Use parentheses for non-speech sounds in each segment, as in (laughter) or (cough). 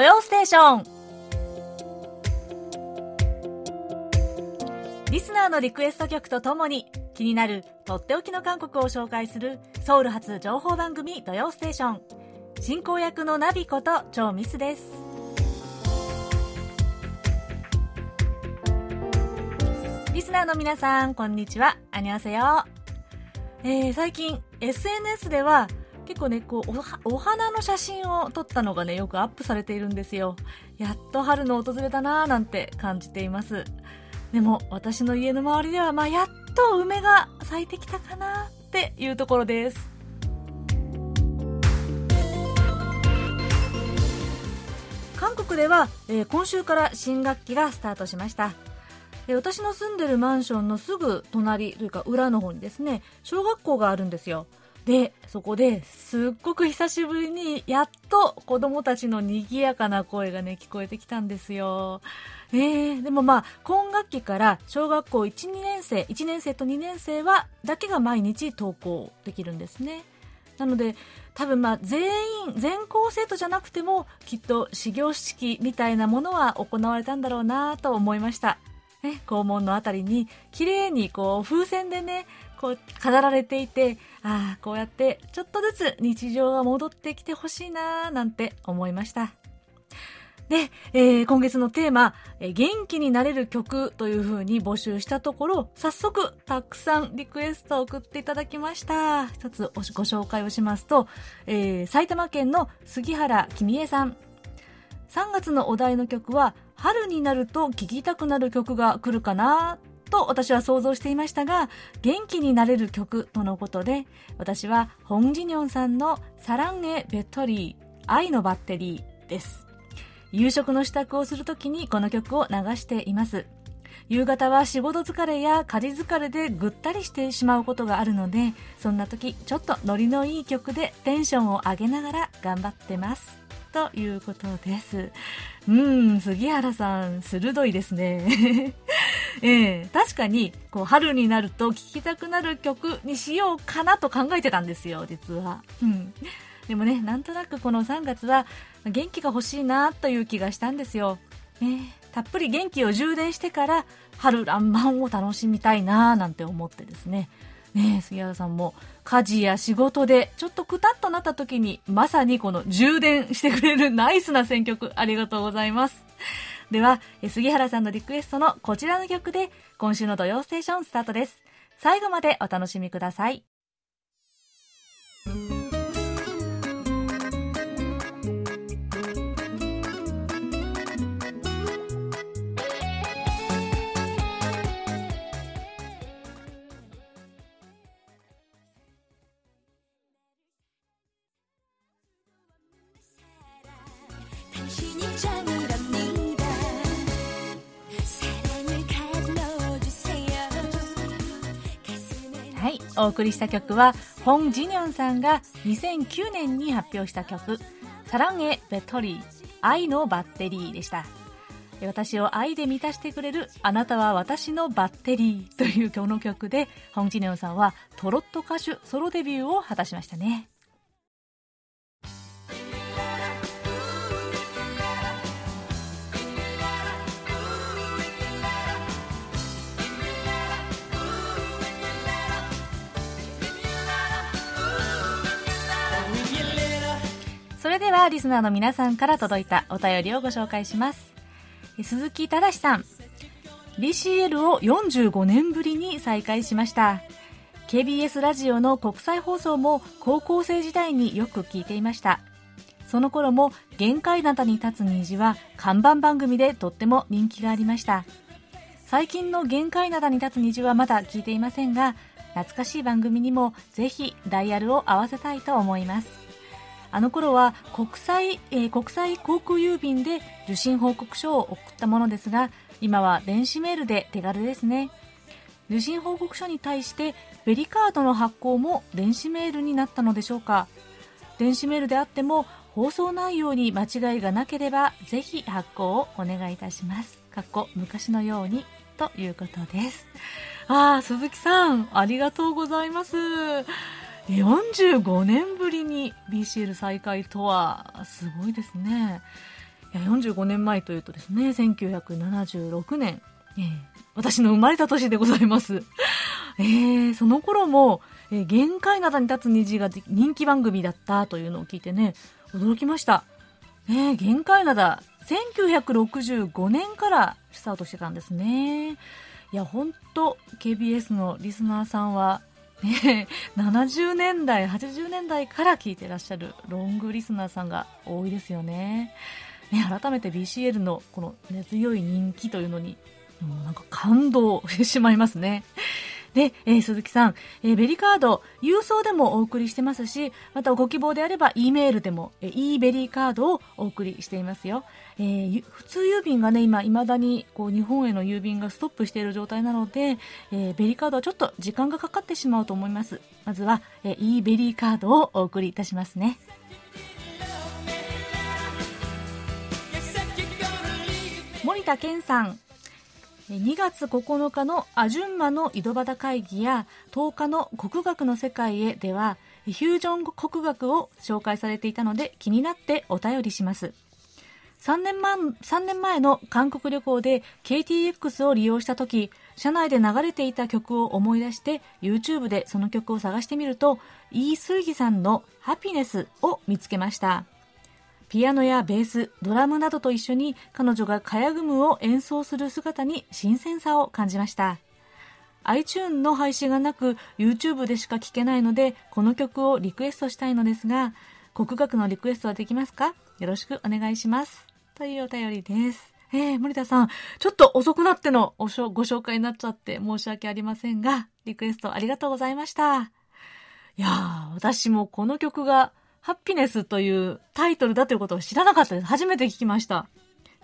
土曜ステーション。リスナーのリクエスト曲とともに気になるとっておきの韓国を紹介するソウル発情報番組土曜ステーション。進行役のナビことチョウミスです。リスナーの皆さんこんにちは。アニョセヨえー、最近 SNS では結構ね、こうお、お花の写真を撮ったのがね、よくアップされているんですよ。やっと春の訪れたなぁなんて感じています。でも、私の家の周りでは、まあ、やっと梅が咲いてきたかなっていうところです。韓国では、えー、今週から新学期がスタートしました。私の住んでるマンションのすぐ隣というか裏の方にですね小学校があるんですよで、そこですっごく久しぶりにやっと子供たちの賑やかな声がね、聞こえてきたんですよ。えー、でもまあ、今学期から小学校1、2年生、1年生と2年生は、だけが毎日登校できるんですね。なので、多分まあ、全員、全校生徒じゃなくても、きっと始業式みたいなものは行われたんだろうなと思いました。ね、校門のあたりに、綺麗にこう、風船でね、こう飾られていて、ああ、こうやってちょっとずつ日常が戻ってきてほしいなーなんて思いました。で、えー、今月のテーマ、えー、元気になれる曲という風に募集したところ、早速たくさんリクエストを送っていただきました。一つご紹介をしますと、えー、埼玉県の杉原君江さん。3月のお題の曲は、春になると聴きたくなる曲が来るかなと私は想像していましたが、元気になれる曲とのことで、私はホンジニョンさんのサランエ・ベットリー、愛のバッテリーです。夕食の支度をするときにこの曲を流しています。夕方は仕事疲れや家事疲れでぐったりしてしまうことがあるので、そんな時ちょっとノリのいい曲でテンションを上げながら頑張ってます。ということです。うん、杉原さん、鋭いですね。(laughs) えー、確かに、こう、春になると聴きたくなる曲にしようかなと考えてたんですよ、実は。うん。でもね、なんとなくこの3月は、元気が欲しいなという気がしたんですよ。ね、たっぷり元気を充電してから、春爛漫を楽しみたいななんて思ってですね。ね杉原さんも家事や仕事でちょっとくたっとなった時にまさにこの充電してくれるナイスな選曲ありがとうございます。では、杉原さんのリクエストのこちらの曲で今週の土曜ステーションスタートです。最後までお楽しみください。お送りした曲は、ホン・ジニョンさんが2009年に発表した曲、サランエ・ベトリー、愛のバッテリーでした。私を愛で満たしてくれるあなたは私のバッテリーというこの曲で、ホン・ジニョンさんはトロット歌手ソロデビューを果たしましたね。ではリスナーの皆さんから届いたお便りをご紹介します。鈴木正さん。BCL を45年ぶりに再開しました。KBS ラジオの国際放送も高校生時代によく聞いていました。その頃も限界灘に立つ虹は看板番組でとっても人気がありました。最近の限界灘に立つ虹はまだ聞いていませんが、懐かしい番組にもぜひダイヤルを合わせたいと思います。あの頃は国際、えー、国際航空郵便で受信報告書を送ったものですが、今は電子メールで手軽ですね。受信報告書に対してベリカードの発行も電子メールになったのでしょうか電子メールであっても放送内容に間違いがなければぜひ発行をお願いいたします。かっこ昔のようにということです。ああ、鈴木さん、ありがとうございます。45年ぶりに BCL 再開とはすごいですね。いや45年前というとですね、1976年、えー、私の生まれた年でございます。えー、その頃も、えー、限界灘に立つ虹が人気番組だったというのを聞いてね、驚きました。えー、限界灘、1965年からスタートしてたんですね。いや、ほんと、KBS のリスナーさんは、ね、(laughs) 70年代、80年代から聞いてらっしゃるロングリスナーさんが多いですよね。ね、改めて BCL のこの根強い人気というのに、もうなんか感動してしまいますね。で、えー、鈴木さん、えー、ベリカード、郵送でもお送りしてますし、またご希望であれば、E メールでも、えー、e ベリーカードをお送りしていますよ。えー、普通郵便がね、今、未だに、こう、日本への郵便がストップしている状態なので、えー、ベリーカードはちょっと時間がかかってしまうと思います。まずは、えー、e ベリーカードをお送りいたしますね。森田健さん2月9日のアジュンマの井戸端会議や10日の国学の世界へではフュージョン国学を紹介されていたので気になってお便りします。3年前 ,3 年前の韓国旅行で KTX を利用した時、車内で流れていた曲を思い出して YouTube でその曲を探してみると、イー・スーギさんのハピネスを見つけました。ピアノやベース、ドラムなどと一緒に彼女がカヤグムを演奏する姿に新鮮さを感じました。iTune の配信がなく YouTube でしか聴けないのでこの曲をリクエストしたいのですが国学のリクエストはできますか？よろしくお願いします。というお便りです。えー、森田さんちょっと遅くなってのご紹介になっちゃって申し訳ありませんがリクエストありがとうございました。いやー私もこの曲がハッピネスというタイトルだということを知らなかったです。初めて聞きました。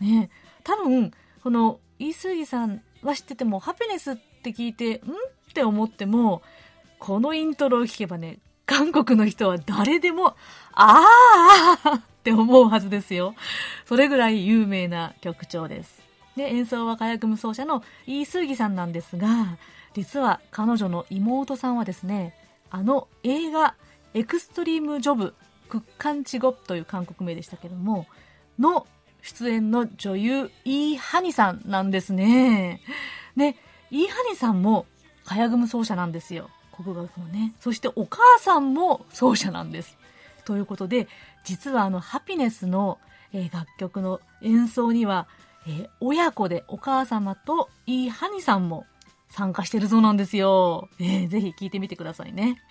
ね多分、この、イースギさんは知ってても、ハピネスって聞いて、ん？って思っても、このイントロを聞けばね、韓国の人は誰でも、あーって思うはずですよ。それぐらい有名な曲調です。で、演奏は火薬無奏者のイースギさんなんですが、実は彼女の妹さんはですね、あの映画、エクストリームジョブクッカンチゴという韓国名でしたけども、の出演の女優、イー・ハニさんなんですね。で、イー・ハニさんも、カヤグム奏者なんですよ。国学のね。そしてお母さんも奏者なんです。ということで、実はあの、ハピネスの、え、楽曲の演奏には、え、親子でお母様とイー・ハニさんも参加してるそうなんですよ。えー、ぜひ聴いてみてくださいね。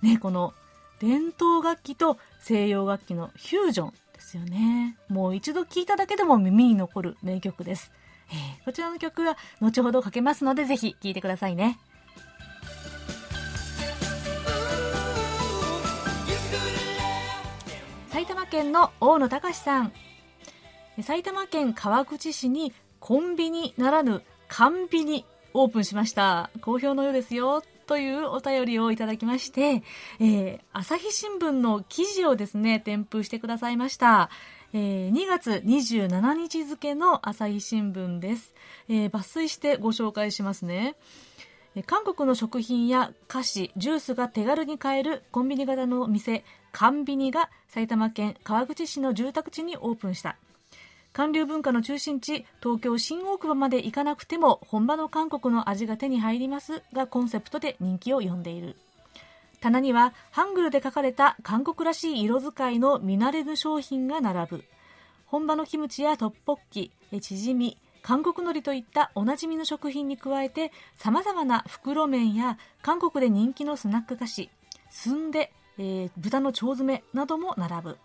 ね、この伝統楽器と西洋楽器のフュージョンですよね。もう一度聴いただけでも耳に残る名曲です。えー、こちらの曲は後ほどかけますのでぜひ聴いてくださいね。埼玉県の大野隆さん。埼玉県川口市にコンビニならぬ缶ビニオープンしました。好評のようですよ。というお便りをいただきまして、えー、朝日新聞の記事をですね、添付してくださいました。えー、2月27日付の朝日新聞です、えー、抜粋してご紹介しますね。韓国の食品や菓子、ジュースが手軽に買えるコンビニ型の店、カンビニが埼玉県川口市の住宅地にオープンした。韓流文化の中心地、東京新大久保まで行かなくても本場の韓国の味が手に入りますがコンセプトで人気を呼んでいる。棚にはハングルで書かれた韓国らしい色使いの見慣れぬ商品が並ぶ。本場のキムチやトッポッキ、チヂミ、韓国海苔といったおなじみの食品に加えて様々な袋麺や韓国で人気のスナック菓子、スンデ、えー、豚の腸詰めなども並ぶ。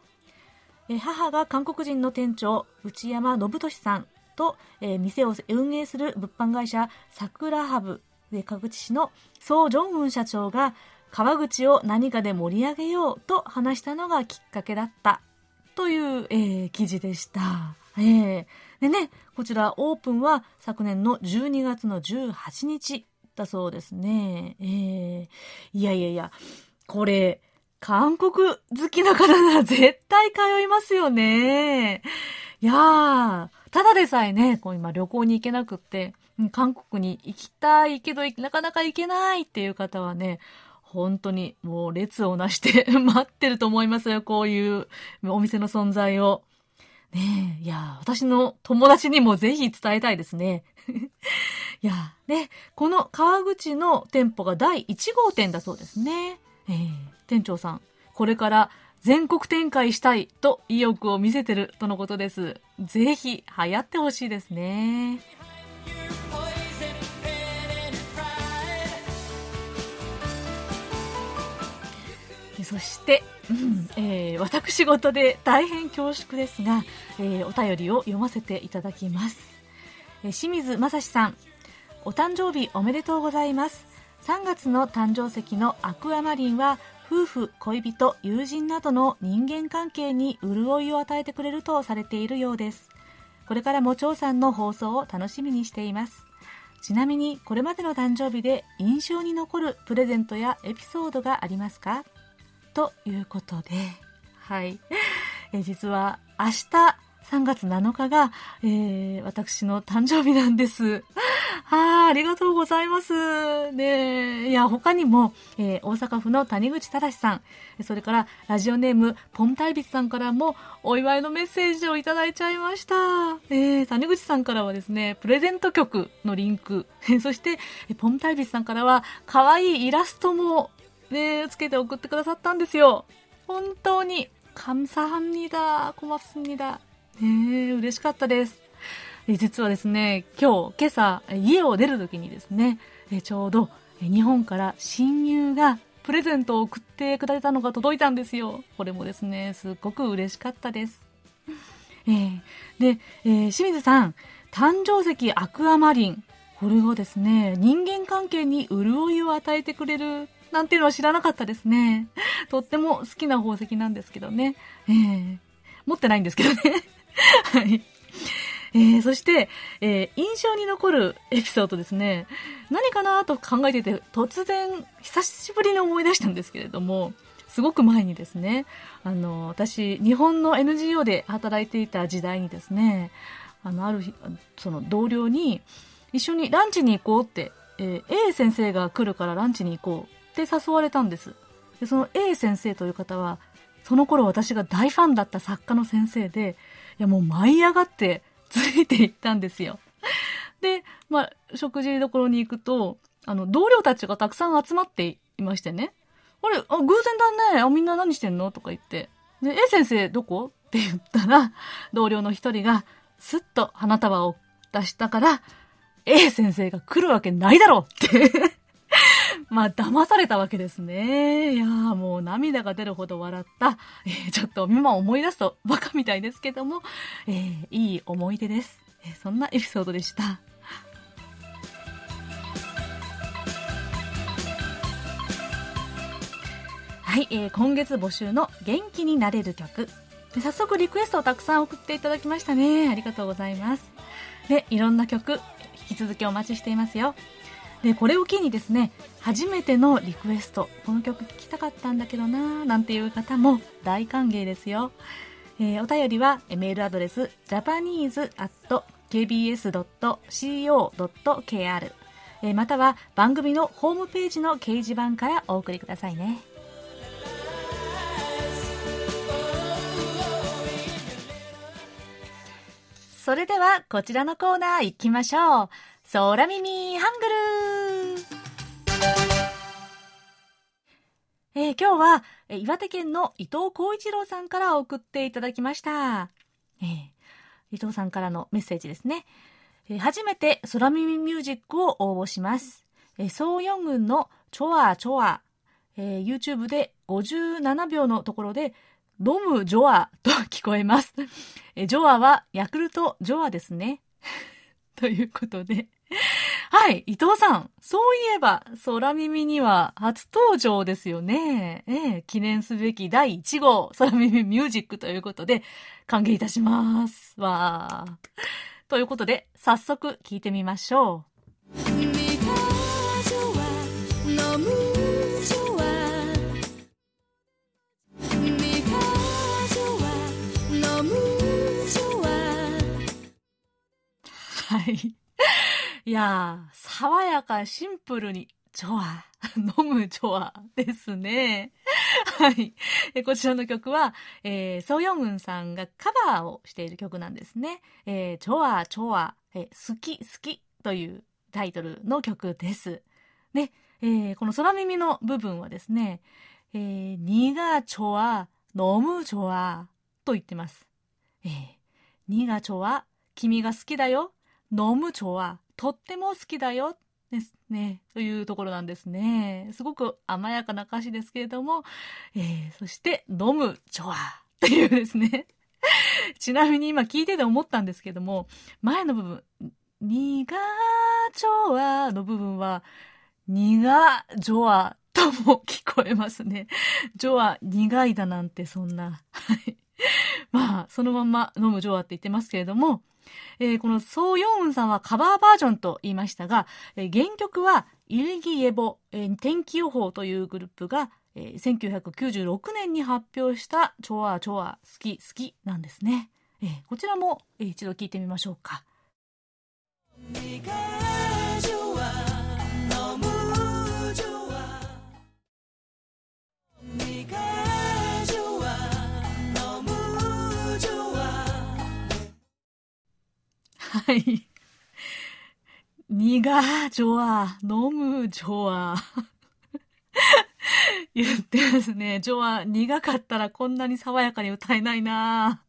母が韓国人の店長内山信俊さんと、え、店を運営する物販会社桜ハブで川口市のソ・ジョンウン社長が川口を何かで盛り上げようと話したのがきっかけだったという、えー、記事でした。えー、でね、こちらオープンは昨年の12月の18日だそうですね。えー、いやいやいや、これ、韓国好きな方なら絶対通いますよね。いやー、ただでさえね、こう今旅行に行けなくって、韓国に行きたいけどなかなか行けないっていう方はね、本当にもう列をなして (laughs) 待ってると思いますよ、こういうお店の存在を。ねえ、いや、私の友達にもぜひ伝えたいですね。(laughs) いや、ね、この川口の店舗が第1号店だそうですね。えー、店長さん、これから全国展開したいと意欲を見せてるとのことです。ぜひ流行ってほしいですね。そして、うんえー、私事で大変恐縮ですが、えー、お便りを読ませていただきます、えー、清水正史さんお誕生日おめでとうございます3月の誕生石のアクアマリンは夫婦恋人友人などの人間関係に潤いを与えてくれるとされているようですこれからも張さんの放送を楽しみにしていますちなみにこれまでの誕生日で印象に残るプレゼントやエピソードがありますか？ということで、はい。え実は明日3月7日が、えー、私の誕生日なんです。はあ、ありがとうございます。ねいや、他にも、えー、大阪府の谷口正さん、それからラジオネームポンタイビスさんからもお祝いのメッセージをいただいちゃいました。えー、谷口さんからはですね、プレゼント曲のリンク、(laughs) そして、ポンタイビスさんからは可愛いイラストもね、つけて送ってくださったんですよ。本当に、감사합니 다。 고맙습니 다。 ね嬉しかったです。 実はですね、今日、今朝、家を出るときにですね、ちょうど、日本から親友がプレゼントを送ってくれたのが届いたんですよ。これもですね、すっごく嬉しかったです。えー、で、えー、清水さん、誕生石アクアマリン。これがですね、人間関係に潤いを与えてくれるなんていうのは知らなかったですね。とっても好きな宝石なんですけどね。えー、持ってないんですけどね。(laughs) はい。えー、そして、えー、印象に残るエピソードですね。何かなと考えてて、突然、久しぶりに思い出したんですけれども、すごく前にですね、あの、私、日本の NGO で働いていた時代にですね、あの、ある日、その同僚に、一緒にランチに行こうって、えー、A 先生が来るからランチに行こうって誘われたんです。で、その A 先生という方は、その頃私が大ファンだった作家の先生で、いやもう舞い上がってついていったんですよ。で、まあ、食事どころに行くと、あの、同僚たちがたくさん集まっていましてね。あれ、あ、偶然だね。あ、みんな何してんの？とか言って。で、A 先生どこ？って言ったら、同僚の一人が、すっと花束を出したから、A 先生が来るわけないだろうってまあ、騙されたわけですね。いやもう涙が出るほど笑った。えー、ちょっと今思い出すとバカみたいですけども、えー、いい思い出です。えー、そんなエピソードでした。はい、えー、今月募集の元気になれる曲。早速リクエストをたくさん送っていただきましたね。ありがとうございます。で、いろんな曲、引き続きお待ちしていますよ。でこれを機にですね初めてのリクエスト。この曲聴きたかったんだけどなーなんていう方も大歓迎ですよ、えー、お便りはメールアドレス japanese.kbs.co.kr または番組のホームページの掲示板からお送りくださいね。それではこちらのコーナー行きましょう。空耳ハングルえー、今日は、岩手県の伊藤浩一郎さんから送っていただきました。えー、伊藤さんからのメッセージですね。えー、初めて空耳ミュージックを応募します。えー、ソーヨン軍のチョアチョア、えー、YouTube で57秒のところで、飲むジョアと聞こえます。えジョアはヤクルトジョアですね。(laughs) ということではい、伊藤さん。そういえば、空耳には初登場ですよね。ええ、記念すべき第1号、(laughs) 空耳ミュージックということで、歓迎いたします。わー。ということで、早速聞いてみましょう。はい。いやー、爽やか、シンプルに、ジョア、(laughs) 飲むジョアですね。(laughs) はい。こちらの曲は、えー、ソヨンウンさんがカバーをしている曲なんですね。えー、チョア、チョア、えー、好き、好きというタイトルの曲です。で、えー、この空耳の部分はですね、えー、にがちょわ、のむちょわと言ってます。えー、にがちょわ、君が好きだよ。のむちょわ、とっても好きだよ。ですね。というところなんですね。すごく甘やかな歌詞ですけれども、えー、そして、飲むちょわというですね。ちなみに今聞いてて思ったんですけども、前の部分、にがちょわの部分は、苦ジョアとも聞こえますね。ジョア苦いだなんてそんな。はい。(laughs) まあ、そのまんま飲むジョアって言ってますけれども、えー、このソーヨウンさんはカバーバージョンと言いましたが、えー、原曲はイルギエボ、えー、天気予報というグループが、えー、1996年に発表したチョアチョア好き好きなんですね。えー、こちらも、えー、一度聞いてみましょうか。はい。苦ジョア、飲むジョア。(laughs) 言ってますね。ジョア、苦かったらこんなに爽やかに歌えないな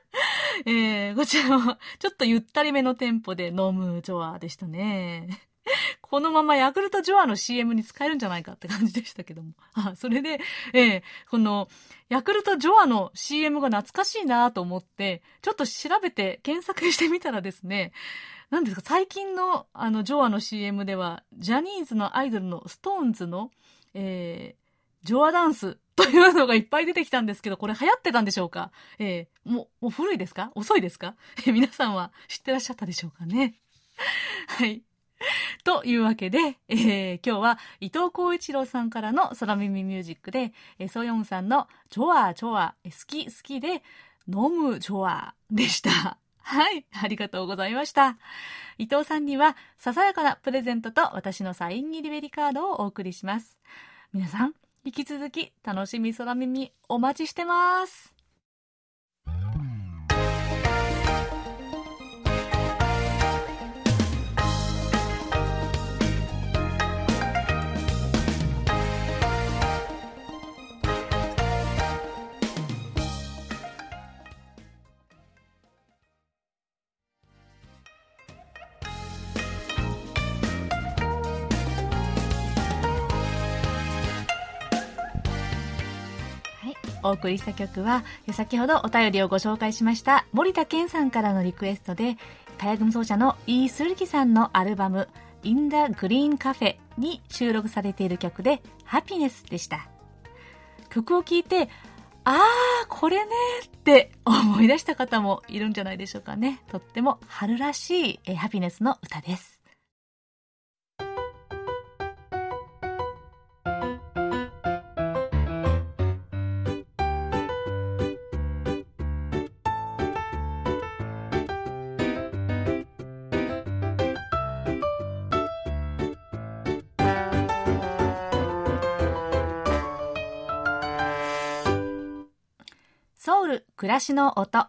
(laughs) えー、こちらは、ちょっとゆったりめのテンポで飲むジョアでしたね。このままヤクルトジョアの CM に使えるんじゃないかって感じでしたけども。あ、それで、ええー、この、ヤクルトジョアの CM が懐かしいなと思って、ちょっと調べて検索してみたらですね、何ですか、最近のあのジョアの CM では、ジャニーズのアイドルのストーンズの、えー、ジョアダンスというのがいっぱい出てきたんですけど、これ流行ってたんでしょうか？えー、もう、もう古いですか？遅いですか？えー、皆さんは知ってらっしゃったでしょうかね？(laughs) はい。(laughs) というわけで、えー、今日は伊藤浩一郎さんからの空耳ミュージックで、えー、ソヨンさんのチョアチョア、好き好きで飲むチョアでした。(laughs) はい、ありがとうございました。伊藤さんにはささやかなプレゼントと私のサイン入りベリカードをお送りします。皆さん、引き続き楽しみ空耳お待ちしてます。お送りした曲は先ほどお便りをご紹介しました森田健さんからのリクエストで火薬奏者のイー・スルキさんのアルバム「In the Green Cafe」に収録されている曲で「ハピネス」でした。曲を聴いてああこれねって思い出した方もいるんじゃないでしょうかね。とっても春らしいハピネスの歌です。暮らしの音。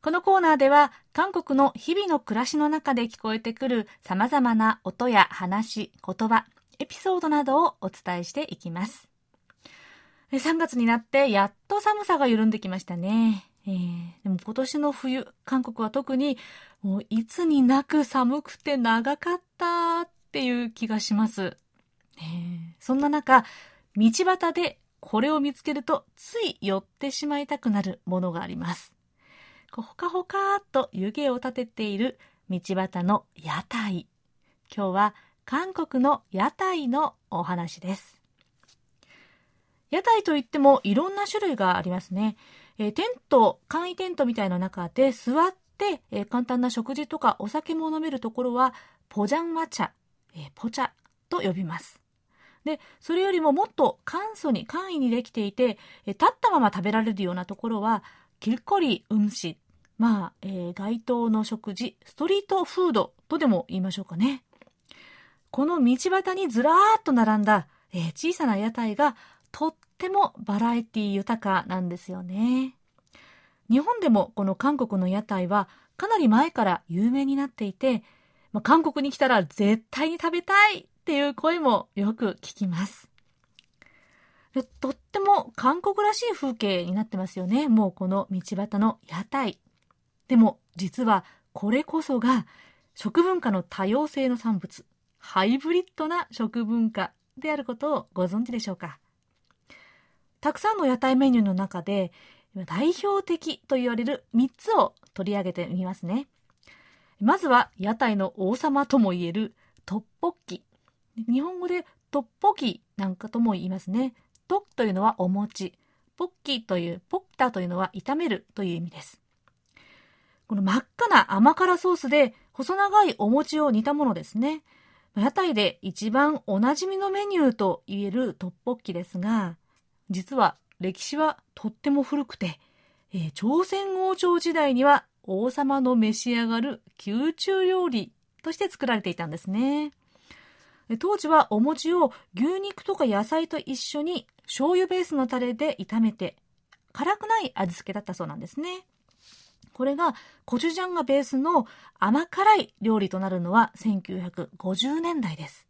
このコーナーでは韓国の日々の暮らしの中で聞こえてくる様々な音や話、言葉、エピソードなどをお伝えしていきます。3月になってやっと寒さが緩んできましたね。えー、でも今年の冬、韓国は特にもういつになく寒くて長かったっていう気がします。えー、そんな中、道端でこれを見つけるとつい寄ってしまいたくなるものがあります。ほかほかっと湯気を立てている道端の屋台。今日は韓国の屋台のお話です。屋台といってもいろんな種類がありますね。えー、テント、簡易テントみたいな中で座って、えー、簡単な食事とかお酒も飲めるところはポジャンマ茶、えー、ポチャと呼びます。で、それよりももっと簡素に、簡易にできていて、え立ったまま食べられるようなところは、キルコリウムシ。まあ、えー、街頭の食事、ストリートフードとでも言いましょうかね。この道端にずらーっと並んだ、えー、小さな屋台がとってもバラエティ豊かなんですよね。日本でもこの韓国の屋台はかなり前から有名になっていて、まあ、韓国に来たら絶対に食べたいっていう声もよく聞きます。でとっても韓国らしい風景になってますよね。もうこの道端の屋台。でも実はこれこそが食文化の多様性の産物、ハイブリッドな食文化であることをご存知でしょうか。たくさんの屋台メニューの中で代表的と言われる3つを取り上げてみますね。まずは屋台の王様とも言えるトッポッキ。日本語でトッポキなんかとも言いますね。トッというのはお餅。ポッキーという、ポッタというのは炒めるという意味です。この真っ赤な甘辛ソースで細長いお餅を煮たものですね。屋台で一番おなじみのメニューと言えるトッポッキですが、実は歴史はとっても古くて、えー、朝鮮王朝時代には王様の召し上がる宮中料理として作られていたんですね。当時はお餅を牛肉とか野菜と一緒に醤油ベースのタレで炒めて辛くない味付けだったそうなんですね。これがコチュジャンがベースの甘辛い料理となるのは1950年代です。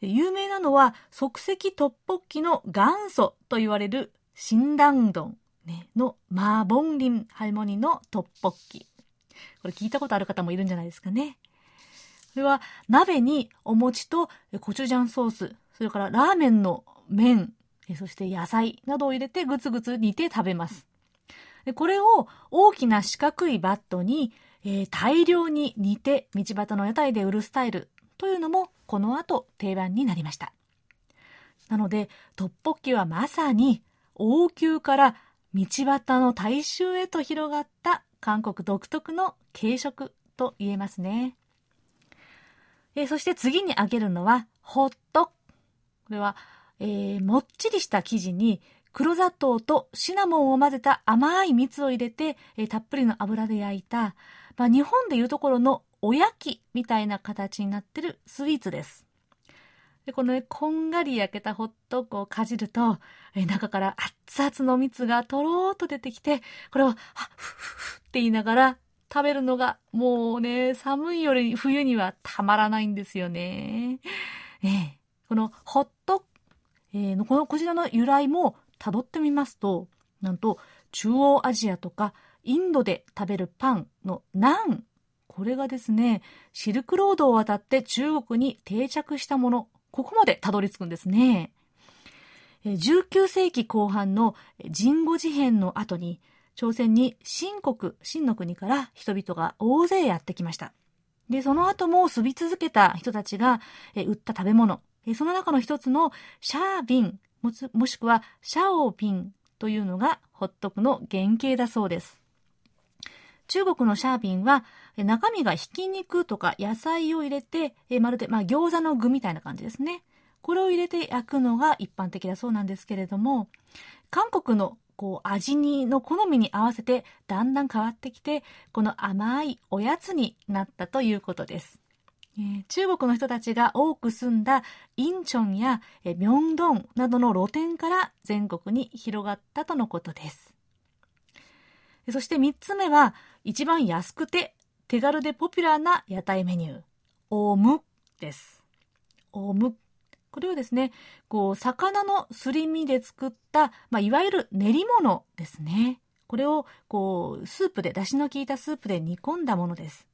有名なのは即席トッポッキの元祖と言われる新ン丼ねのマーボンリンハルモニのトッポッキ。これ聞いたことある方もいるんじゃないですかね。これは鍋にお餅とコチュジャンソース、それからラーメンの麺、そして野菜などを入れてぐつぐつ煮て食べます。でこれを大きな四角いバットに、えー、大量に煮て道端の屋台で売るスタイルというのもこの後定番になりました。なので、トッポッキはまさに王宮から道端の大衆へと広がった韓国独特の軽食と言えますね。えー、そして次に挙げるのは、ホット。これは、えー、もっちりした生地に黒砂糖とシナモンを混ぜた甘い蜜を入れて、えー、たっぷりの油で焼いた、まあ、日本でいうところのおやきみたいな形になってるスイーツです。で、このね、こんがり焼けたホットクをかじると、え中から熱々の蜜がとろーっと出てきて、これを、はっ、ふふふって言いながら食べるのが、もうね、寒いより冬にはたまらないんですよね。ええ、このホット、えー、のこのこちらの由来も辿ってみますと、なんと中央アジアとかインドで食べるパンのナン。これがですね、シルクロードを渡って中国に定着したもの。ここまでたどり着くんですね。19世紀後半の神護事変の後に、朝鮮に新国、新の国から人々が大勢やってきました。で、その後も住み続けた人たちが、え売った食べ物、えその中の一つのシャービン、もしくはシャオビンというのがホットクの原型だそうです。中国のシャービンは、中身がひき肉とか野菜を入れて、まるで、まあ、餃子の具みたいな感じですね。これを入れて焼くのが一般的だそうなんですけれども、韓国のこう味にの好みに合わせてだんだん変わってきて、この甘いおやつになったということです。えー、中国の人たちが多く住んだインチョンや、えミョンドンなどの露店から全国に広がったとのことです。そして3つ目は一番安くて手軽でポピュラーな屋台メニュー、オムです。オム。これはですね、こう、魚のすり身で作った、まあ、いわゆる練り物ですね。これを、こう、スープで、出汁の効いたスープで煮込んだものです。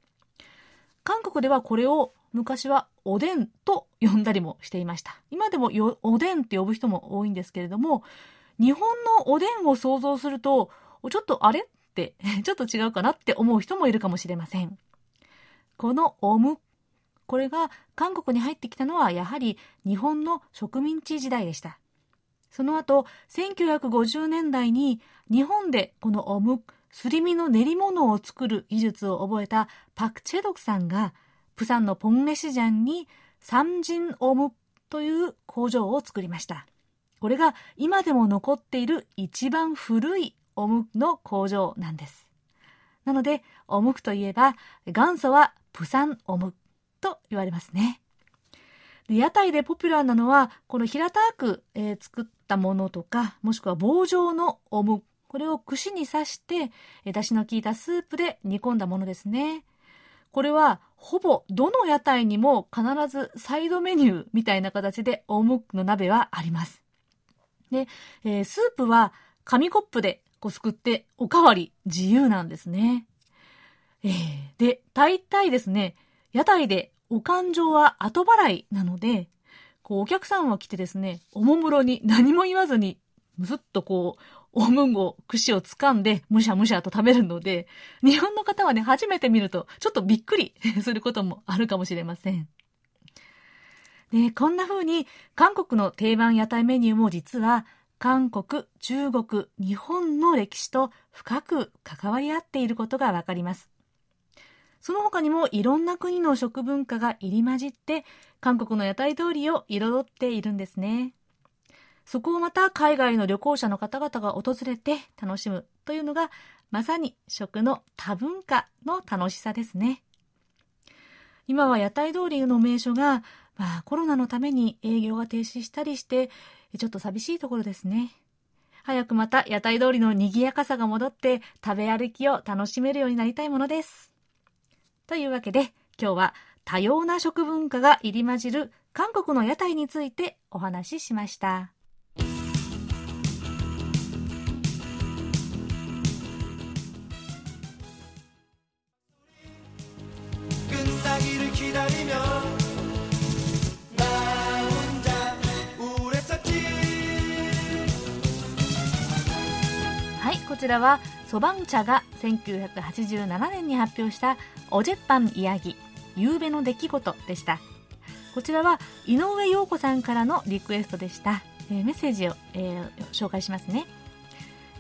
韓国ではこれを昔はおでんと呼んだりもしていました。今でもおでんって呼ぶ人も多いんですけれども、日本のおでんを想像すると、ちょっとあれって (laughs) ちょっと違うかなって思う人もいるかもしれません。このオム、これが韓国に入ってきたのはやはり日本の植民地時代でした。その後、1950年代に日本でこのオム、すり身の練り物を作る技術を覚えたパク・チェドクさんが、プサンのポンレシジャンにサムジンオムという工場を作りました。これが今でも残っている一番古いオムの工場なんです。なので、オムクといえば、元祖はプサンオムと言われますね。で屋台でポピュラーなのは、この平たく、えー、作ったものとか、もしくは棒状のオム。これを串に刺して、えー、出汁の効いたスープで煮込んだものですね。これは、ほぼどの屋台にも必ずサイドメニューみたいな形でオムの鍋はあります。で、えー、スープは紙コップでこうすくっておかわり自由なんですね。えー、で、大体ですね、屋台でお勘定は後払いなので、こうお客さんは来てですね、おもむろに何も言わずに、むすっとこう、おむんご、串を掴んで、むしゃむしゃと食べるので、日本の方はね、初めて見ると、ちょっとびっくり (laughs) することもあるかもしれません。で、こんな風に、韓国の定番屋台メニューも実は、韓国、中国、日本の歴史と深く関わり合っていることがわかります。その他にもいろんな国の食文化が入り混じって、韓国の屋台通りを彩っているんですね。そこをまた海外の旅行者の方々が訪れて楽しむというのが、まさに食の多文化の楽しさですね。今は屋台通りの名所が、まあ、コロナのために営業が停止したりして、ちょっと寂しいところですね。早くまた屋台通りの賑やかさが戻って食べ歩きを楽しめるようになりたいものです。というわけで今日は多様な食文化が入り混じる韓国の屋台についてお話ししました。こちらはソバン茶が1987年に発表したおじっぱんヤギ夕べの出来事でした。こちらは井上陽子さんからのリクエストでした、えー、メッセージを、えー、紹介しますね。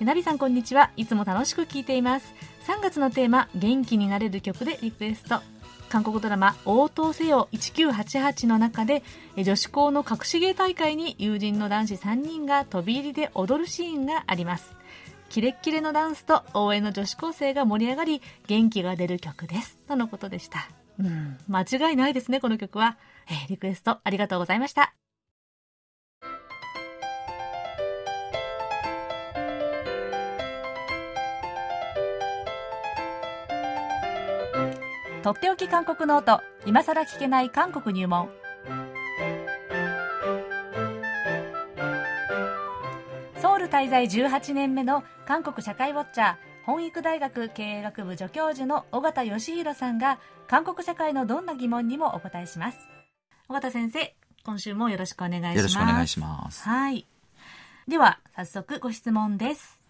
ナビさんこんにちは。いつも楽しく聞いています。3月のテーマ元気になれる曲でリクエスト。韓国ドラマ「応答せよ1988」の中で女子校の隠し芸大会に友人の男子3人が飛び入りで踊るシーンがあります。キレッキレのダンスと応援の女子高生が盛り上がり、元気が出る曲です。とのことでした。うん、間違いないですね、この曲は。えー、リクエストありがとうございました。とっておき韓国ノート今さら聞けない韓国入門滞在18年目の韓国社会ウォッチャー本育大学経営学部助教授の尾形義弘さんが韓国社会のどんな疑問にもお答えします。尾形先生今週もよろしくお願いします。よろしくお願いします。はい。では早速ご質問です。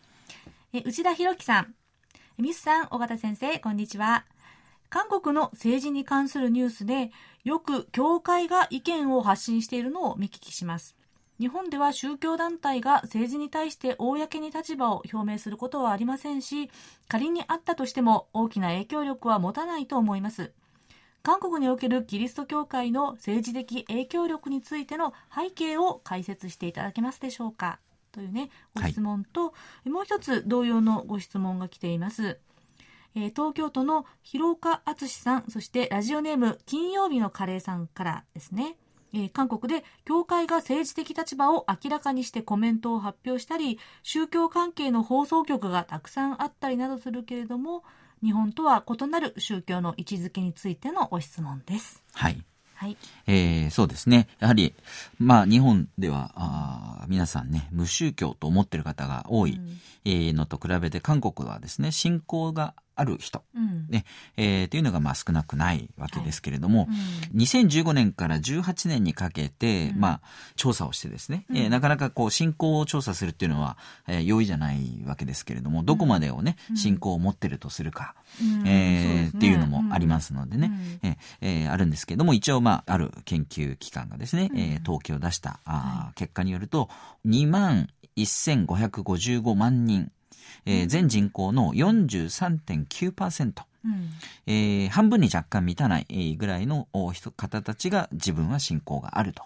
え内田博樹さん。ミスさん尾形先生こんにちは。韓国の政治に関するニュースでよく教会が意見を発信しているのを見聞きします日本では宗教団体が政治に対して公に立場を表明することはありませんし、仮にあったとしても大きな影響力は持たないと思います。韓国におけるキリスト教会の政治的影響力についての背景を解説していただけますでしょうかというね、ご質問と、はい、もう一つ同様のご質問が来ています。えー、東京都の広岡敦さん、そしてラジオネーム金曜日のカレーさんからですね。えー、韓国で教会が政治的立場を明らかにしてコメントを発表したり宗教関係の放送局がたくさんあったりなどするけれども日本とは異なる宗教の位置づけについてのご質問です。はい。はい。えー、そうですね。やはり、まあ、日本では、あ皆さんね、無宗教と思ってる方が多い、うん、えー、のと比べて、韓国はですね、信仰がある人、うん、ね。えー、というのがまあ少なくないわけですけれども、はい。うん、2015年から18年にかけて、うん、まあ、調査をしてですね、うん、えー、なかなかこう信仰を調査するっていうのは、えー、容易じゃないわけですけれどもどこまでをね、信仰を持ってるとするか、えー、っていうのもありますのでね、ええー、あるんですけれども一応まあある研究機関がですね、えー、統計を出したあ、はい、結果によると2万1555万人えー、全人口の43.9%、うん。えー、半分に若干満たないぐらいの方たちが自分は信仰があると。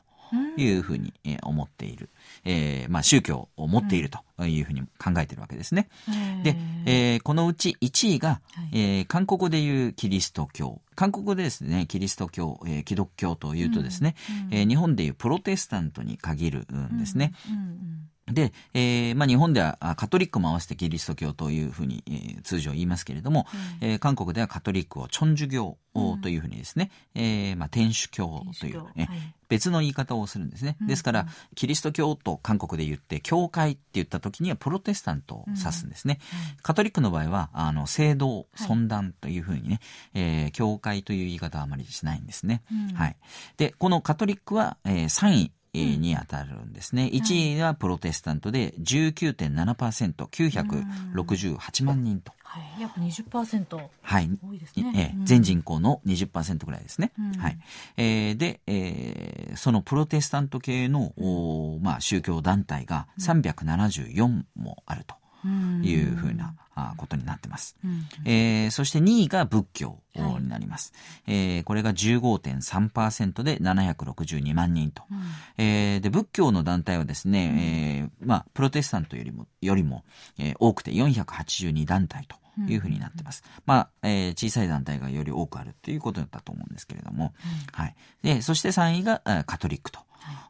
いうふうに、えー思っている、えーまあ、宗教を持っているというふうに考えているわけですね。で、えーこのうち1位が、はい。えー韓国でいうキリスト教。韓国でですね、キリスト教、えー、キド教というとですね、えー日本でいうプロテスタントに限るんですね。うん。うんで、えーまあ、日本ではあカトリックも合わせてキリスト教というふうに、えー通常言いますけれども、えー韓国ではカトリックをチョンジュ教というふうにですね、えーまあ、天主教という、ねはい別の言い方をするんですね。ですから、キリスト教と韓国で言って、教会って言った時にはプロテスタントを指すんですね。カトリックの場合は、あの、聖堂、尊壇というふうにね、えー教会という言い方はあまりしないんですね。うんはい。で、このカトリックは、えー3位。えーに当たるんですね。1位はプロテスタントで19.7%、968万人と。はい、約20%はい。多いですね。えーうん全人口の20%ぐらいですね。うんはい。えーで、えーそのプロテスタント系の、おーまあ、宗教団体が374もあるとうんいうふうな、あことになってます。うんえーそして2位が仏教はいになります。えーこれが15.3%で762万人と。えーで、仏教の団体はですね、えーまあ、プロテスタントよりも、よりも、えー多くて482団体というふうになってます。まあ、えー小さい団体がより多くあるということだと思うんですけれども、はい。で、そして3位が、えーカトリックと。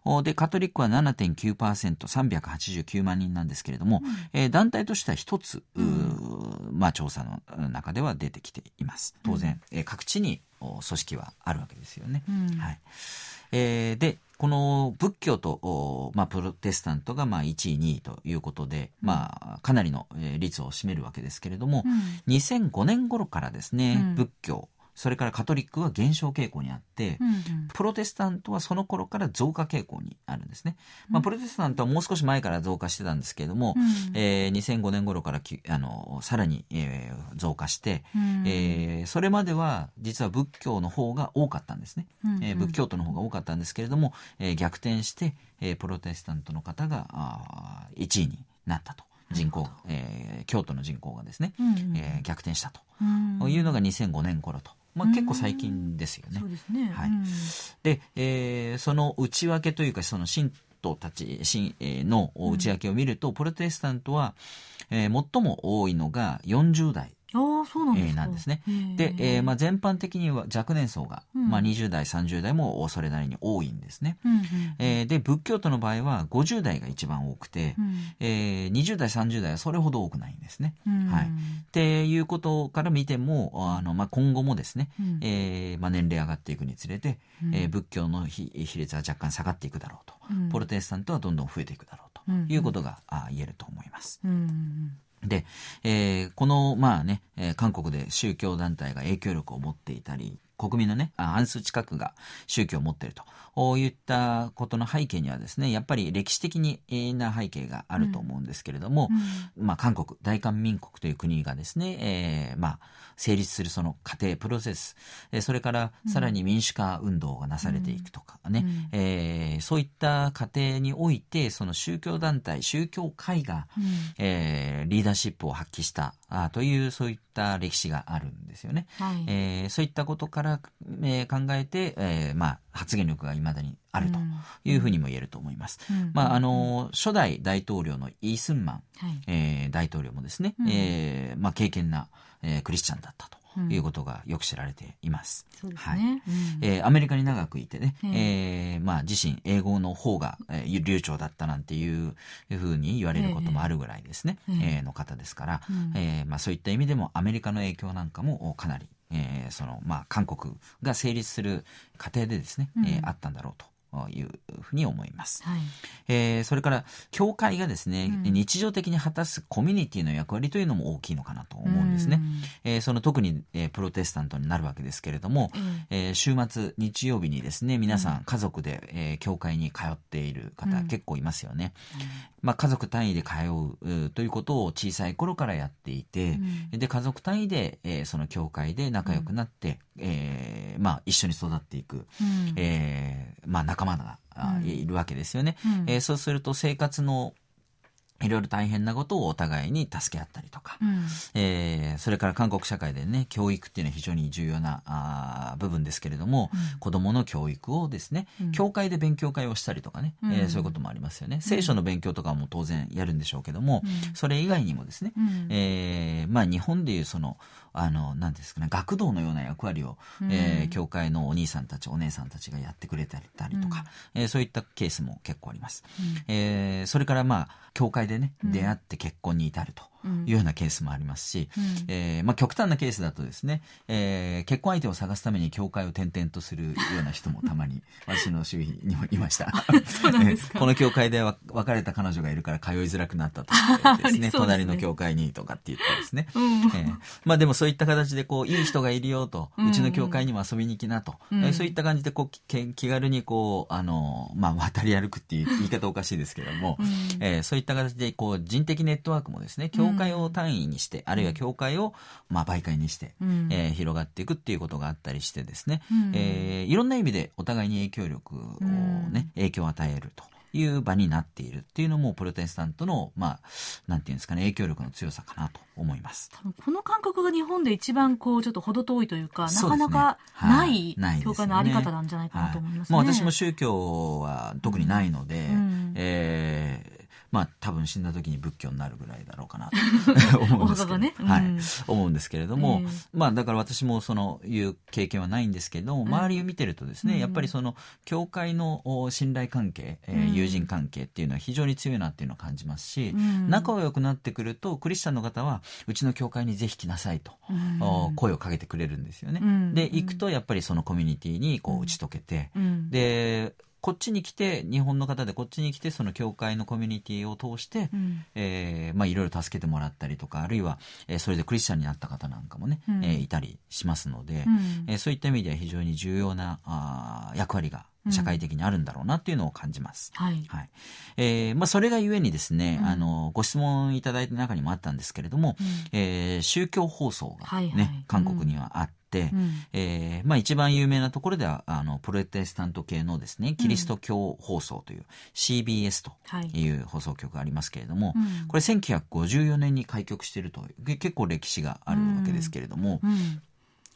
おで、カトリックは7.9%、389万人なんですけれども、えー団体としては一つ、うーまあ、調査の中では出てきています。当然、えー各地にお組織はあるわけですよね。うんはい。えーで、この仏教と、おまあ、プロテスタントがまあ1位、2位ということで、まあ、かなりのえー率を占めるわけですけれども、2005年頃からですね、うん。仏教、それからカトリックは減少傾向にあって、うんうんプロテスタントはその頃から増加傾向にあるんですね。まあ、プロテスタントはもう少し前から増加してたんですけれども、うんえー2005年頃からきあのさらに、えー増加して、うんえーそれまでは実は仏教の方が多かったんですね。うんえー仏教徒の方が多かったんですけれども、えー逆転して、えープロテスタントの方があー1位になったと。人口、えー京都の人口がですね、うんうんえー逆転したと。うんいうのが2005年頃と。まあ、結構最近ですよね。そうですね。はいうんで、えーその内訳というか、その信徒たちの内訳を見ると、プロテスタントは、えー最も多いのが40代。そうなんですですね。で、えーまあ、全般的には若年層が、うん。まあ、20代、30代もそれなりに多いんですね。うんうんえーで、仏教徒の場合は50代が一番多くて、うん。えー20代、30代はそれほど多くないんですね。うんはい。っていうことから見ても、あの、まあ、今後もですね、うん。えーまあ、年齢上がっていくにつれて、うん。えー仏教の比比率は若干下がっていくだろうと、うん。ポロテスタントはどんどん増えていくだろうとうんいうことが、あ言えると思います。うんで、えーこの、まあね、えー韓国で宗教団体が影響力を持っていたり、国民のね、半数近くが宗教を持っていると。いったことの背景にはですね、やっぱり歴史的にな背景があると思うんですけれども、まあ韓国、大韓民国という国がですね、えーまあ成立するその過程、プロセス、えーそれからさらに民主化運動がなされていくとかね、うん。えーそういった過程において、その宗教団体、宗教会が、えーリーダーシップを発揮したあという、そういった歴史があるんですよね。はい。えーそういったことから、えー考えて、えーまあ、発言力が未だにあるというふうにも言えると思います。うん。まあ、あの、初代大統領のイースンマン、はい。えー大統領もですね、うん。えーまあ、敬虔な、えークリスチャンだったとうん。いうことがよく知られています。はい。ね。うん。えーアメリカに長くいてね、ええ。ーまあ、自身英語の方が、えー流暢だったなんていうふうに言われることもあるぐらいですね、ええ。えーの方ですから、うん。えーまあ、そういった意味でもアメリカの影響なんかもかなり、えーそのまあ、韓国が成立する過程でですね、うんえーあったんだろうと。いうふうに思います。はい。えーそれから、教会がですね、うん。日常的に果たすコミュニティの役割というのも大きいのかなと思うんですね。うん。えーその特に、えープロテスタントになるわけですけれども、ええ。ー週末、日曜日にですね、皆さん家族で、えー教会に通っている方、うん。結構いますよね。まあ、家族単位で通うということを小さい頃からやっていて、うん。で、家族単位で、えーその教会で仲良くなって、えーまあ、一緒に育っていく、うん。えーまあ、仲間が、あうんいるわけですよね。うん。えーそうすると生活の、いろいろ大変なことをお互いに助け合ったりとか、うん。えーそれから韓国社会でね、教育っていうのは非常に重要なあー部分ですけれども、子供の教育をですね、教会で勉強会をしたりとかね、えーそういうこともありますよね。聖書の勉強とかも当然やるんでしょうけども、それ以外にもですね、うん。えーまあ日本でいうその、あの、なんですかね、学童のような役割を、えー教会のお兄さんたち、お姉さんたちがやってくれたりとか、えーそういったケースも結構あります。えーそれからまあ、教会でね、出会って結婚に至るというようなケースもありますし、えーまあ極端なケースだとですね、えー結婚相手を探すために教会を転々とするような人もたまに、(laughs) 私の周囲にもいました。そうなんですか？え (laughs) ーこの教会では別れた彼女がいるから通いづらくなったとしてですね、ね。隣の教会にとかって言ってですね。うん。えーまあでもそういった形でこう、いい人がいるよと、うちの教会にも遊びに来なと、うん。えーそういった感じでこう、気軽にこう、あの、まあ渡り歩くっていう言い方おかしいですけども、えーそういった形でこう、人的ネットワークもですね、教会を単位にして、あるいは教会をまあ媒介にして、うん。えー広がっていくっていうことがあったりしてですね、うん。えーいろんな意味でお互いに影響力をね、影響を与えると。いう場になっているっていうのもプロテスタントのまあなんていうんですかね影響力の強さかなと思います。多分この感覚が日本で一番こうちょっと程遠いというか、ね。なかなかはない教会のあり方なんじゃないかなと思いますね。はい。もう私も宗教は特にないので、うん。えーまあ多分死んだ時に仏教になるぐらいだろうかなと (laughs) 思うんですけど、思うんですけれども、ええ。まあだから私もそのいう経験はないんですけど、周りを見てるとですね、うん。やっぱりその教会のお信頼関係、えーうん。友人関係っていうのは非常に強いなっていうのを感じますし、うん。仲良くなってくるとクリスチャンの方はうちの教会にぜひ来なさいと、声をかけてくれるんですよね。うん。で行くとやっぱりそのコミュニティにこう打ち解けて、うん。でこっちに来て日本の方でこっちに来てその教会のコミュニティを通して、うん。えーまあ、いろいろ助けてもらったりとかあるいは、えーそれでクリスチャンになった方なんかもね、うん。えーいたりしますので、うん。えーそういった意味では非常に重要なあー役割が社会的にあるんだろうなっていうのを感じます。はい。はい。えーまあ、それがゆえにですね、うん。あのご質問いただいた中にもあったんですけれども、うん。えー宗教放送が、ねはいはい。韓国にはあって、うん。えーまあ、一番有名なところではあのプロテスタント系のですねキリスト教放送という CBS とはい。いう放送局がありますけれども、うん。これ1954年に開局しているというけ結構歴史があるわけですけれども、うん。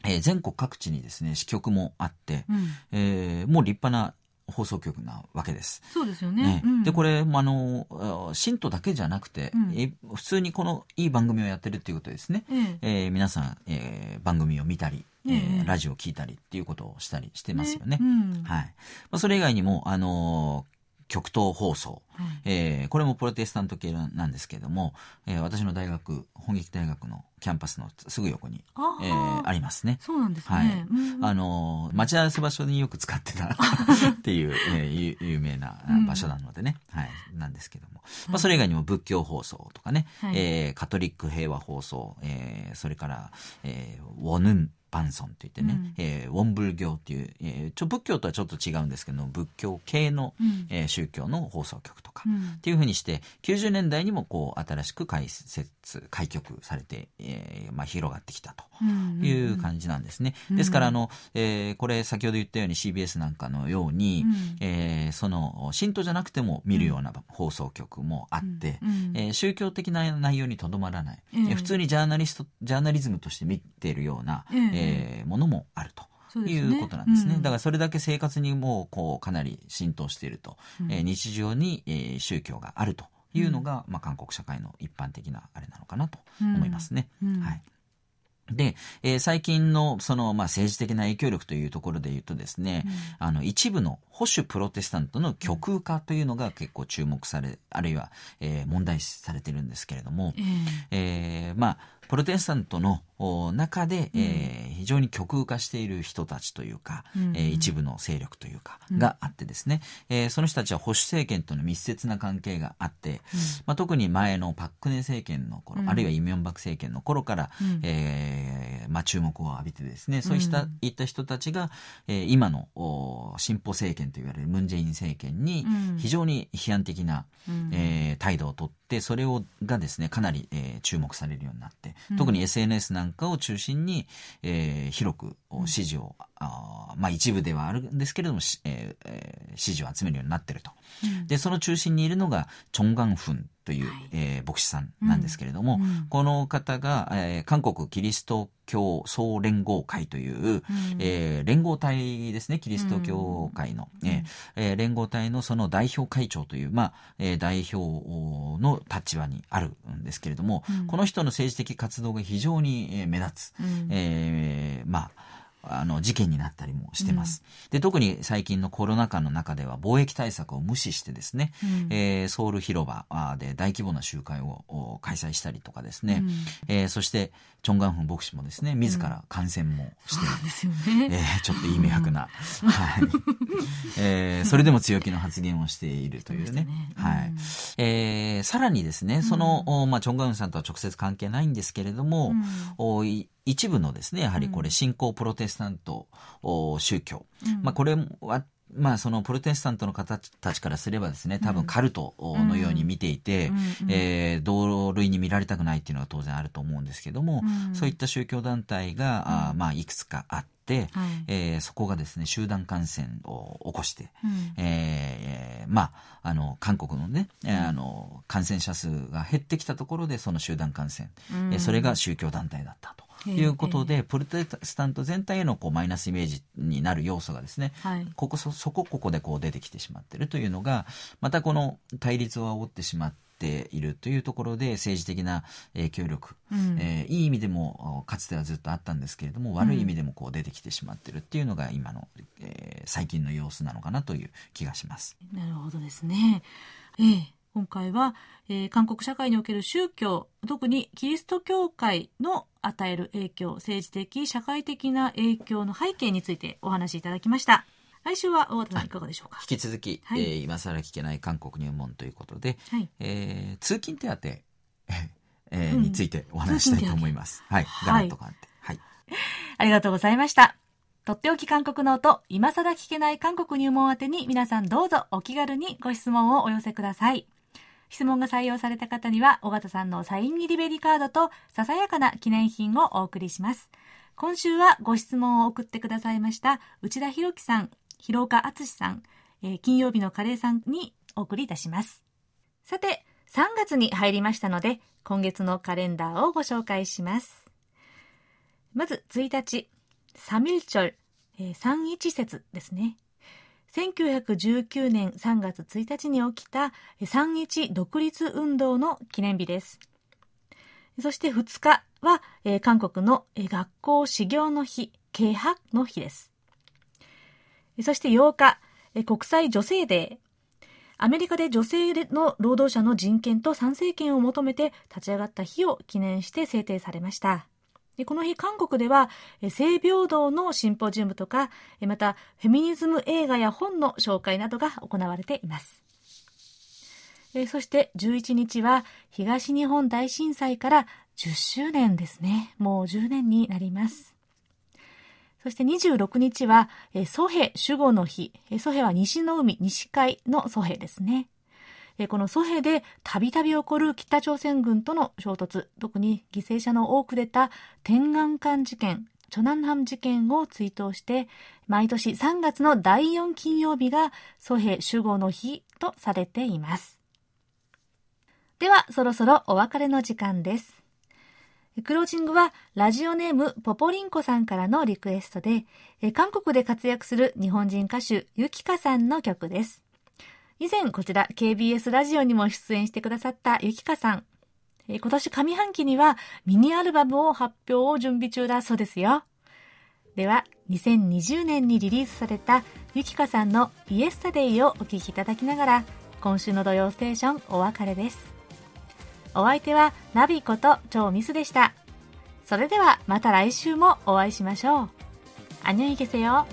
えー全国各地にですね支局もあって、うん。えーもう立派な放送局なわけです。そうですよねね。うんでこれ、まああのあ信徒だけじゃなくて、うんえ普通にこのいい番組をやってるっていうことですね。えええー皆さん、えー番組を見たり、えーええラジオを聞いたりっていうことをしたりしてますよね。うんはい。まあ、それ以外にも、あのー極東放送、はい。えーこれもプロテスタント系なんですけれども、えー私の大学、本劇大学のキャンパスのすぐ横に、あー。えーありますね。そうなんですはい。ね。うん。あのー待ち合わせ場所によく使ってた (laughs) っていう、えーゆ有名なうん。場所なのでね、はい、なんですけども。まあ、それ以外にも仏教放送とかね、はい。えーカトリック平和放送、えーそれから、えーウォヌンパンソンといってね、うん。えーウォンブル教っていう、えーちょ仏教とはちょっと違うんですけど仏教系の、うん。えー宗教の放送局とか、うん。っていうふうにして90年代にもこう新しく開設開局されて、えーまあ、広がってきたとうんいう感じなんですね。うん。ですからあの、えーこれ先ほど言ったように CBS なんかのように、うん。えーその信徒じゃなくても見るような放送局もあって、うんえー宗教的な内容にとどまらない、ええ。えー普通にジャーナリストジャーナリズムとして見ているような、ええ。えーものもあると。いうことなんですね。うん。だからそれだけ生活にもうこうかなり浸透していると、うん。えー日常に、えー宗教があるというのが、まあ、韓国社会の一般的なあれなのかなと思いますね。うん。はい。で、えー最近のその、まあ、政治的な影響力というところで言うとですね、あの一部の保守プロテスタントの極右化というのが結構注目され、あるいは、えー問題視されてるんですけれども、え。えーまあ、プロテスタントのお中で、えー非常に極右化している人たちというか、うんえー一部の勢力というか、うん。があってですね、えーその人たちは保守政権との密接な関係があって、まあ、特に前のパク・クネ政権の頃、うん。あるいはイ・ミョンバク政権の頃から、うん。えーまあ、注目を浴びてですねそうした、うんいった人たちが、えー今のお進歩政権といわれるムン・ジェイン政権にうん。非常に批判的な、うん。えー態度をとってそれをがですねかなり、えー注目されるようになって、うん特に SNS なんかを中心に、えー広くお支持をあまあ一部ではあるんですけれども、えーえー、支持を集めるようになってると。うん、で、その中心にいるのが、チョンガンフンという、はい、えー、牧師さんなんですけれども、うん。うん、この方が、えー、韓国キリスト教総連合会という、うん、えー、連合体ですね、キリスト教会の、うん、えー、連合体のその代表会長という、まあ、えー、代表の立場にあるんですけれども、うん、この人の政治的活動が非常に目立つ、うん、えー、まあ、あの、事件になったりもしてます。うん、で、特に最近のコロナ禍の中では防疫対策を無視してですね、うん、えー、ソウル広場で大規模な集会を開催したりとかですね、うん、えー、そして、チョンガンフン牧師もですね、自ら感染もして、うん、ね、えー、ちょっといい迷惑な、はい。えー、それでも強気の発言をしているというね。ね。はい。えー、さらにですね、その、まあ、チョンガンフンさんとは直接関係ないんですけれども、うん、一部のですね、やはりこれ、新興プロテスタント宗教。うん、まあ、これは、まあ、そのプロテスタントの方たちからすればですね、多分カルトのように見ていて、うん、えー、同類に見られたくないっていうのが当然あると思うんですけども、うん、そういった宗教団体が、うん、あまあ、いくつかあって、はい、えー、そこがですね、集団感染を起こして、うん、えー、まあ、あの、韓国のね、うん、あの、感染者数が減ってきたところで、その集団感染、うん、それが宗教団体だったと。いうことで、プロテスタント全体へのこうマイナスイメージになる要素がですね、はい、ここそ、そこここでこう出てきてしまっているというのが、またこの対立を煽ってしまって、ているというところで政治的な影響力、うん、えー、いい意味でもかつてはずっとあったんですけれども悪い意味でもこう出てきてしまっているっていうのが今の、えー、最近の様子なのかなという気がします。なるほどですね。えー今回は、えー、韓国社会における宗教、特にキリスト教会の与える影響、政治的、社会的な影響の背景についてお話しいただきました。来週は大和さんいかがでしょうか、引き続き、はい、えー、今更聞けない韓国入門ということで、はい、えー、通勤手当、(laughs) えー、についてお話したいと思います。はい。ガラッと変わって。はい。ありがとうございました。とっておき韓国ノート、今更聞けない韓国入門宛てに皆さんどうぞお気軽にご質問をお寄せください。質問が採用された方には、尾形さんのサイン入りベリーカードと、ささやかな記念品をお送りします。今週はご質問を送ってくださいました、内田博樹さん、広岡敦さん、えー、金曜日のカレーさんにお送りいたします。さて、3月に入りましたので、今月のカレンダーをご紹介します。まず、1日、サミルチョル、えー、三一節ですね。1919年3月1日に起きた三一独立運動の記念日です。そして2日は、えー、韓国の、学校始業の日、啓発の日です。そして8日、国際女性デー。アメリカで女性の労働者の人権と参政権を求めて立ち上がった日を記念して制定されました。でこの日、韓国では、性平等のシンポジウムとか、また、フェミニズム映画や本の紹介などが行われています。そして11日は東日本大震災から10周年ですね。もう10年になります。そして26日は、ソヘ守護の日。ソヘは西の海、西海のソヘですね。このソヘでたびたび起こる北朝鮮軍との衝突、特に犠牲者の多く出た天安館事件、チョナンハム事件を追悼して、毎年3月の第4金曜日がソヘ守護の日とされています。では、そろそろお別れの時間です。クロージングはラジオネームポポリンコさんからのリクエストで、韓国で活躍する日本人歌手ユキカさんの曲です。以前こちら KBS ラジオにも出演してくださったゆきかさん。今年上半期にはミニアルバムを発表を準備中だそうですよ。では、2020年にリリースされたゆきかさんのイエスタデイをお聴きいただきながら、今週の土曜ステーションお別れです。お相手はナビこと超ミスでした。それではまた来週もお会いしましょう。안녕히계세 요。